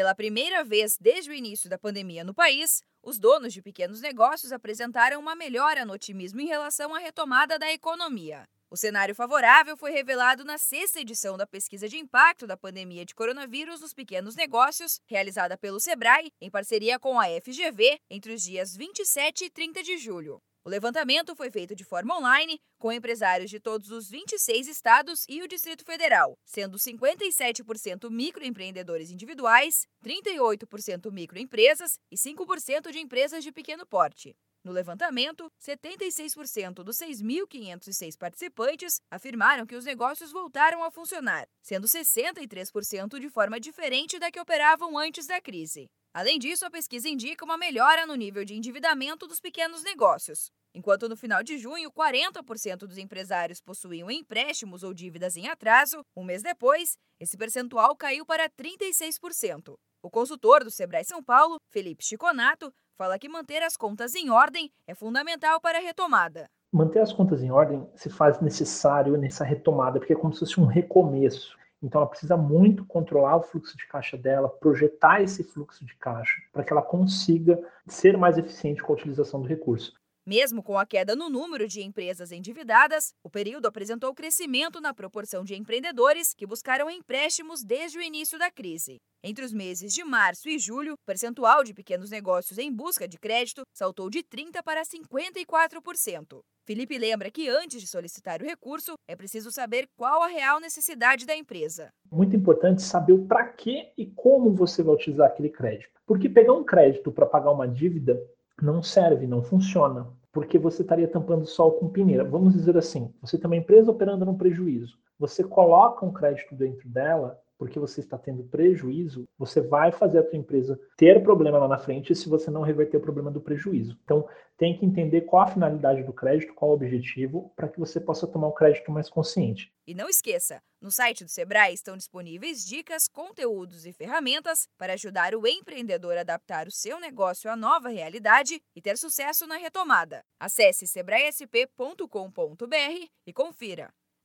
Pela primeira vez desde o início da pandemia no país, os donos de pequenos negócios apresentaram uma melhora no otimismo em relação à retomada da economia. O cenário favorável foi revelado na sexta edição da pesquisa de impacto da pandemia de coronavírus nos pequenos negócios, realizada pelo Sebrae, em parceria com a FGV, entre os dias 27 e 30 de julho. O levantamento foi feito de forma online, com empresários de todos os 26 estados e o Distrito Federal, sendo 57% microempreendedores individuais, 38% microempresas e 5% de empresas de pequeno porte. No levantamento, 76% dos 6.506 participantes afirmaram que os negócios voltaram a funcionar, sendo 63% de forma diferente da que operavam antes da crise. Além disso, a pesquisa indica uma melhora no nível de endividamento dos pequenos negócios. Enquanto no final de junho, 40% dos empresários possuíam empréstimos ou dívidas em atraso, um mês depois, esse percentual caiu para 36%. O consultor do Sebrae São Paulo, Felipe Chiconato, fala que manter as contas em ordem é fundamental para a retomada. Manter as contas em ordem se faz necessário nessa retomada, porque é como se fosse um recomeço. Então, ela precisa muito controlar o fluxo de caixa dela, projetar esse fluxo de caixa, para que ela consiga ser mais eficiente com a utilização do recurso. Mesmo com a queda no número de empresas endividadas, o período apresentou crescimento na proporção de empreendedores que buscaram empréstimos desde o início da crise. Entre os meses de março e julho, o percentual de pequenos negócios em busca de crédito saltou de 30% para 54%. Felipe lembra que antes de solicitar o recurso, é preciso saber qual a real necessidade da empresa. Muito importante saber o para que e como você vai utilizar aquele crédito. Porque pegar um crédito para pagar uma dívida não serve, não funciona, porque você estaria tampando sol com peneira. Vamos dizer assim, você tem uma empresa operando no prejuízo, você coloca um crédito dentro dela porque você está tendo prejuízo, você vai fazer a tua empresa ter problema lá na frente se você não reverter o problema do prejuízo. Então, tem que entender qual a finalidade do crédito, qual o objetivo, para que você possa tomar um crédito mais consciente. E não esqueça, no site do Sebrae estão disponíveis dicas, conteúdos e ferramentas para ajudar o empreendedor a adaptar o seu negócio à nova realidade e ter sucesso na retomada. Acesse sebraesp.com.br e confira.